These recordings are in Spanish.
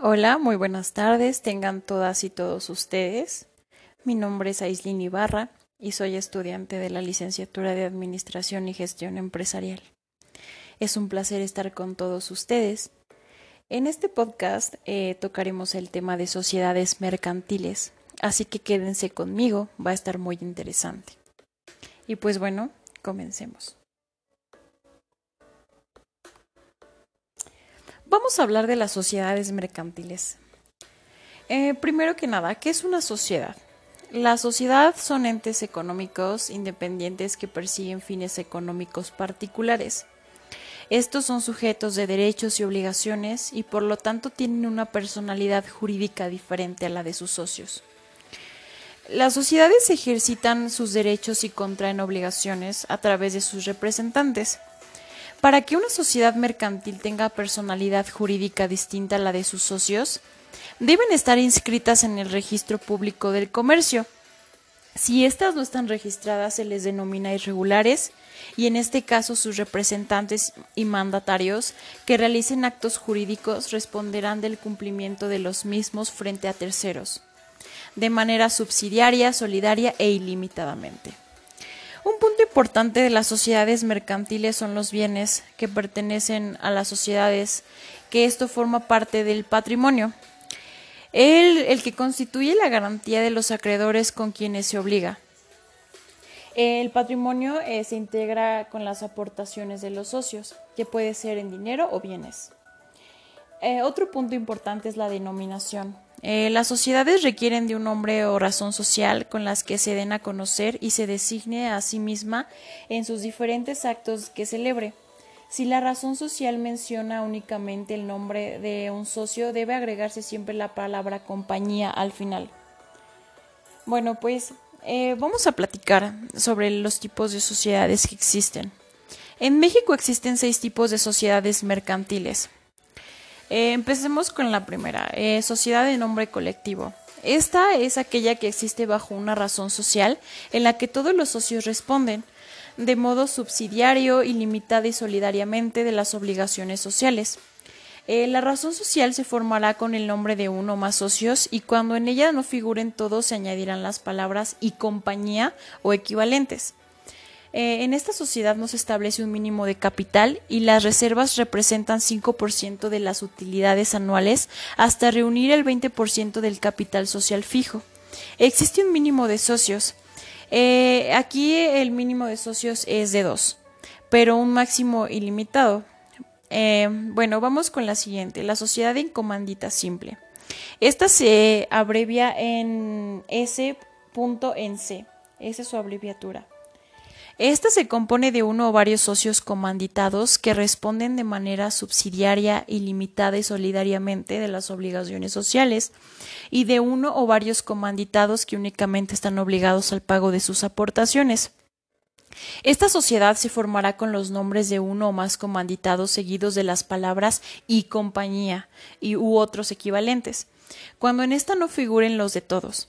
Hola, muy buenas tardes, tengan todas y todos ustedes. Mi nombre es Aislin Ibarra y soy estudiante de la licenciatura de Administración y Gestión Empresarial. Es un placer estar con todos ustedes. En este podcast eh, tocaremos el tema de sociedades mercantiles, así que quédense conmigo, va a estar muy interesante. Y pues bueno, comencemos. Vamos a hablar de las sociedades mercantiles. Eh, primero que nada, ¿qué es una sociedad? La sociedad son entes económicos independientes que persiguen fines económicos particulares. Estos son sujetos de derechos y obligaciones y por lo tanto tienen una personalidad jurídica diferente a la de sus socios. Las sociedades ejercitan sus derechos y contraen obligaciones a través de sus representantes. Para que una sociedad mercantil tenga personalidad jurídica distinta a la de sus socios, deben estar inscritas en el registro público del comercio. Si éstas no están registradas, se les denomina irregulares y en este caso sus representantes y mandatarios que realicen actos jurídicos responderán del cumplimiento de los mismos frente a terceros, de manera subsidiaria, solidaria e ilimitadamente. Un punto importante de las sociedades mercantiles son los bienes que pertenecen a las sociedades, que esto forma parte del patrimonio. El, el que constituye la garantía de los acreedores con quienes se obliga. El patrimonio eh, se integra con las aportaciones de los socios, que puede ser en dinero o bienes. Eh, otro punto importante es la denominación. Eh, las sociedades requieren de un nombre o razón social con las que se den a conocer y se designe a sí misma en sus diferentes actos que celebre. Si la razón social menciona únicamente el nombre de un socio, debe agregarse siempre la palabra compañía al final. Bueno, pues eh, vamos a platicar sobre los tipos de sociedades que existen. En México existen seis tipos de sociedades mercantiles. Eh, empecemos con la primera, eh, sociedad de nombre colectivo. Esta es aquella que existe bajo una razón social en la que todos los socios responden de modo subsidiario, ilimitado y solidariamente de las obligaciones sociales. Eh, la razón social se formará con el nombre de uno o más socios y cuando en ella no figuren todos se añadirán las palabras y compañía o equivalentes. Eh, en esta sociedad no se establece un mínimo de capital y las reservas representan 5% de las utilidades anuales hasta reunir el 20% del capital social fijo. Existe un mínimo de socios. Eh, aquí el mínimo de socios es de dos, pero un máximo ilimitado. Eh, bueno, vamos con la siguiente, la sociedad en comandita simple. Esta se abrevia en S.NC, esa es su abreviatura. Esta se compone de uno o varios socios comanditados que responden de manera subsidiaria, ilimitada y solidariamente de las obligaciones sociales y de uno o varios comanditados que únicamente están obligados al pago de sus aportaciones. Esta sociedad se formará con los nombres de uno o más comanditados seguidos de las palabras y compañía y u otros equivalentes, cuando en esta no figuren los de todos.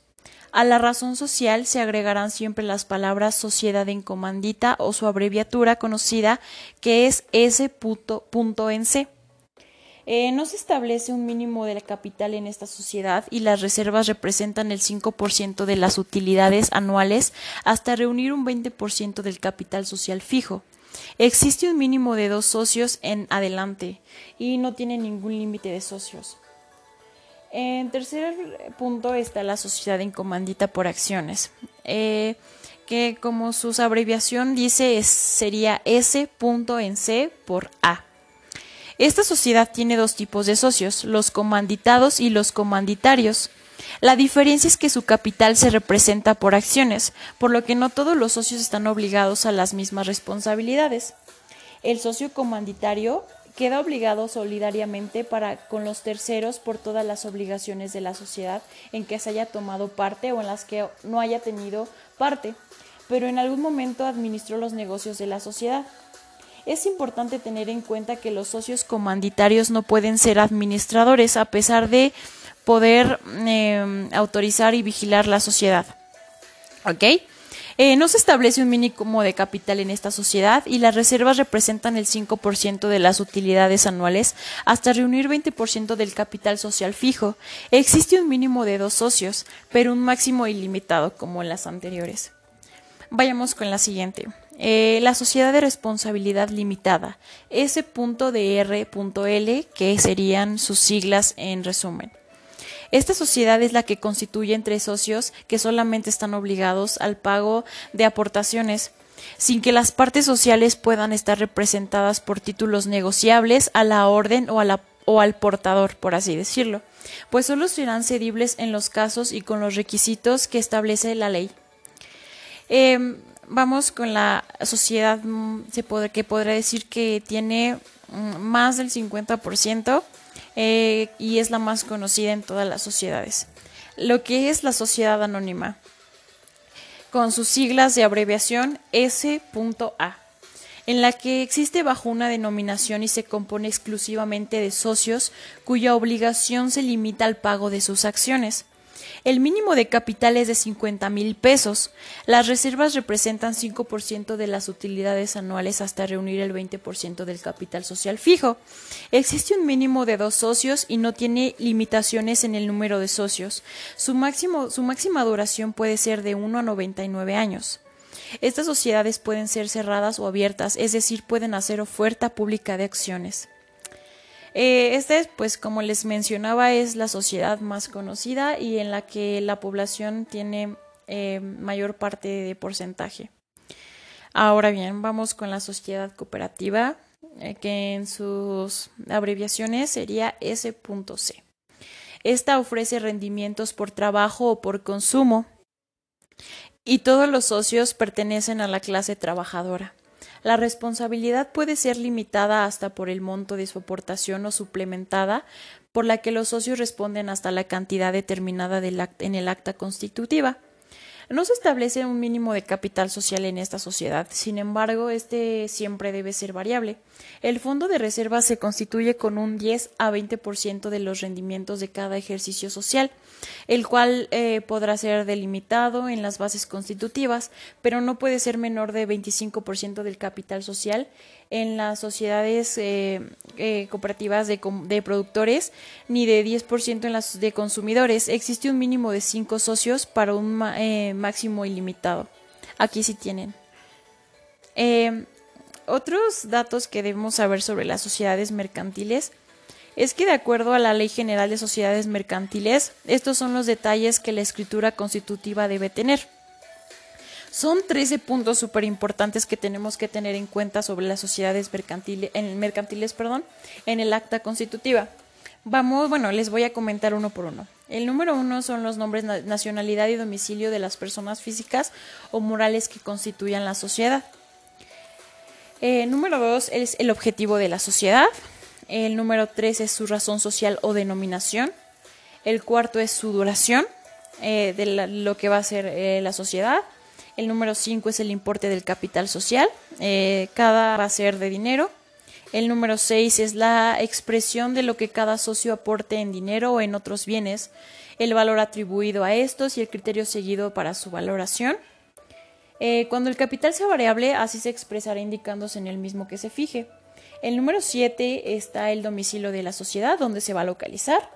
A la razón social se agregarán siempre las palabras sociedad en comandita o su abreviatura conocida que es S.NC. Eh, no se establece un mínimo de capital en esta sociedad y las reservas representan el 5% de las utilidades anuales hasta reunir un 20% del capital social fijo. Existe un mínimo de dos socios en adelante y no tiene ningún límite de socios. En tercer punto está la sociedad en comandita por acciones, eh, que como su abreviación dice sería S.NC por A. Esta sociedad tiene dos tipos de socios, los comanditados y los comanditarios. La diferencia es que su capital se representa por acciones, por lo que no todos los socios están obligados a las mismas responsabilidades. El socio comanditario queda obligado solidariamente para con los terceros por todas las obligaciones de la sociedad en que se haya tomado parte o en las que no haya tenido parte, pero en algún momento administró los negocios de la sociedad. Es importante tener en cuenta que los socios comanditarios no pueden ser administradores a pesar de poder em, autorizar y vigilar la sociedad. ¿Ok? Eh, no se establece un mínimo de capital en esta sociedad y las reservas representan el 5% de las utilidades anuales hasta reunir 20% del capital social fijo. Existe un mínimo de dos socios, pero un máximo ilimitado como en las anteriores. Vayamos con la siguiente. Eh, la sociedad de responsabilidad limitada, S.DR.L, que serían sus siglas en resumen. Esta sociedad es la que constituye entre socios que solamente están obligados al pago de aportaciones, sin que las partes sociales puedan estar representadas por títulos negociables a la orden o, a la, o al portador, por así decirlo, pues solo serán cedibles en los casos y con los requisitos que establece la ley. Em, vamos con la sociedad mm, se que podrá decir que tiene mm, más del 50% eh, y es la más conocida en todas las sociedades. Lo que es la sociedad anónima, con sus siglas de abreviación S.A, en la que existe bajo una denominación y se compone exclusivamente de socios cuya obligación se limita al pago de sus acciones. El mínimo de capital es de 50 mil pesos. Las reservas representan 5% de las utilidades anuales hasta reunir el 20% del capital social fijo. Existe un mínimo de dos socios y no tiene limitaciones en el número de socios. Su, máximo, su máxima duración puede ser de 1 a 99 años. Estas sociedades pueden ser cerradas o abiertas, es decir, pueden hacer oferta pública de acciones. Eh, este, pues como les mencionaba, es la sociedad más conocida y en la que la población tiene eh, mayor parte de porcentaje. Ahora bien, vamos con la sociedad cooperativa, eh, que en sus abreviaciones sería S.C. Esta ofrece rendimientos por trabajo o por consumo y todos los socios pertenecen a la clase trabajadora. La responsabilidad puede ser limitada hasta por el monto de su aportación o suplementada, por la que los socios responden hasta la cantidad determinada en el acta constitutiva. No se establece un mínimo de capital social en esta sociedad, sin embargo, este siempre debe ser variable. El fondo de reserva se constituye con un 10 a 20% de los rendimientos de cada ejercicio social, el cual eh, podrá ser delimitado en las bases constitutivas, pero no puede ser menor de 25% del capital social en las sociedades eh, eh, cooperativas de, productores ni de 10% en las de consumidores. Existe un mínimo de 5 socios para un eh, máximo ilimitado. Aquí sí tienen. otros datos que debemos saber sobre las sociedades mercantiles es que de acuerdo a la Ley General de Sociedades Mercantiles, estos son los detalles que la escritura constitutiva debe tener. Son 13 puntos súper importantes que tenemos que tener en cuenta sobre las sociedades mercantiles, en, mercantiles perdón, en el acta constitutiva. Vamos, bueno, les voy a comentar uno por uno. El número uno son los nombres, nacionalidad y domicilio de las personas físicas o morales que constituyan la sociedad. El eh, número dos es el objetivo de la sociedad. El número tres es su razón social o denominación. El cuarto es su duración eh, de lo que va a ser eh, la sociedad. El número 5 es el importe del capital social. Cada va a ser de dinero. El número 6 es la expresión de lo que cada socio aporte en dinero o en otros bienes, el valor atribuido a estos y el criterio seguido para su valoración. Eh, cuando el capital sea variable, así se expresará indicándose en el mismo que se fije. El número 7 está el domicilio de la sociedad, donde se va a localizar.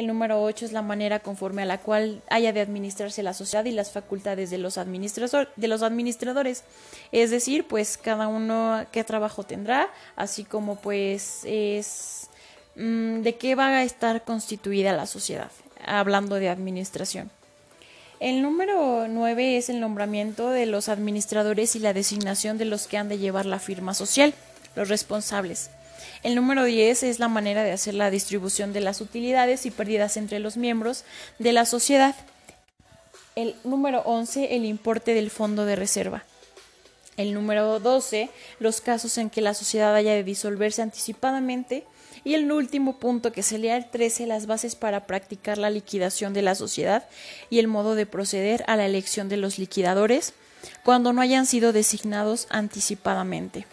El número 8 es la manera conforme a la cual haya de administrarse la sociedad y las facultades de los, de los administradores. Es decir, pues cada uno qué trabajo tendrá, así como pues es mm, de qué va a estar constituida la sociedad, hablando de administración. El número 9 es el nombramiento de los administradores y la designación de los que han de llevar la firma social, los responsables. El número 10 es la manera de hacer la distribución de las utilidades y pérdidas entre los miembros de la sociedad. El número 11, el importe del fondo de reserva. El número 12, los casos en que la sociedad haya de disolverse anticipadamente. Y el último punto, que sería el 13, las bases para practicar la liquidación de la sociedad y el modo de proceder a la elección de los liquidadores cuando no hayan sido designados anticipadamente.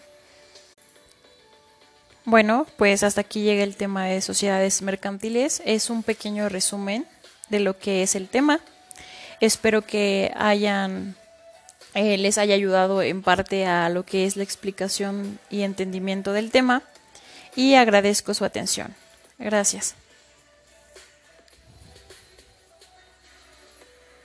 Bueno, pues hasta aquí llega el tema de sociedades mercantiles. Es un pequeño resumen de lo que es el tema. Espero que hayan eh, les haya ayudado en parte a lo que es la explicación y entendimiento del tema y agradezco su atención. Gracias.